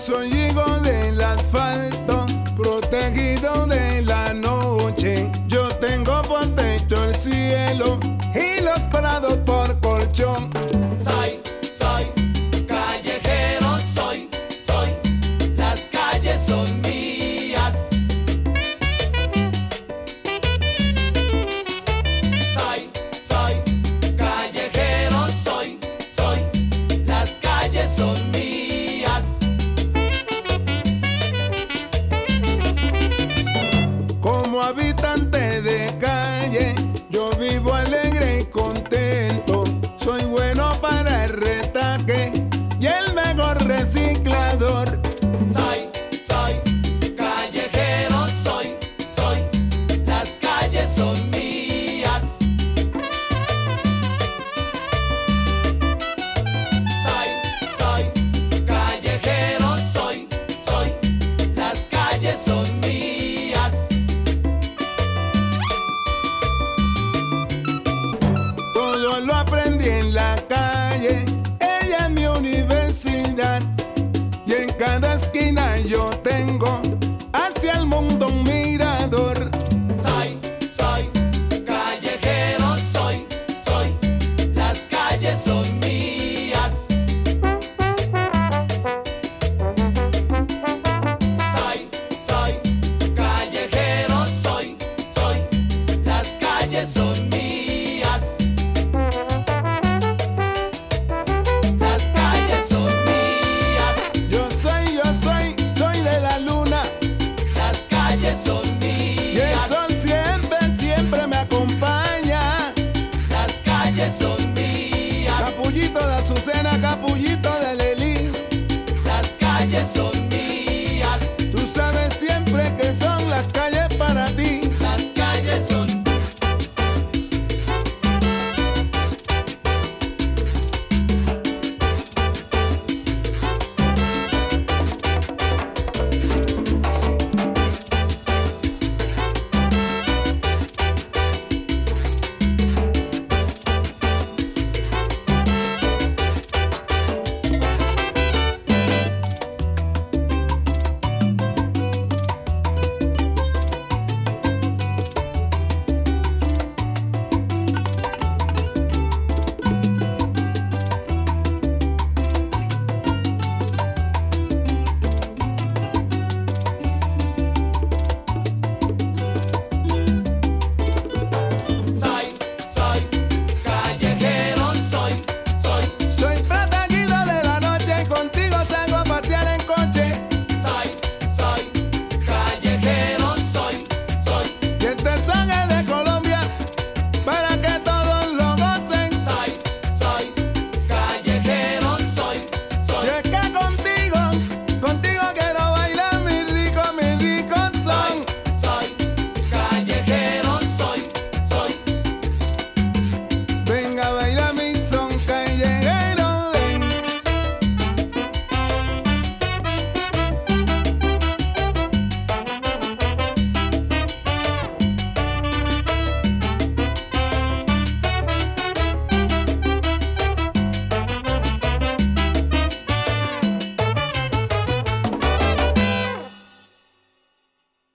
son you. reciclador. Soy, soy, callejero soy, soy. Las calles son mías. Soy, soy, callejero soy, soy. Las calles son mías. Todo lo aprendí en la calle cada esquina.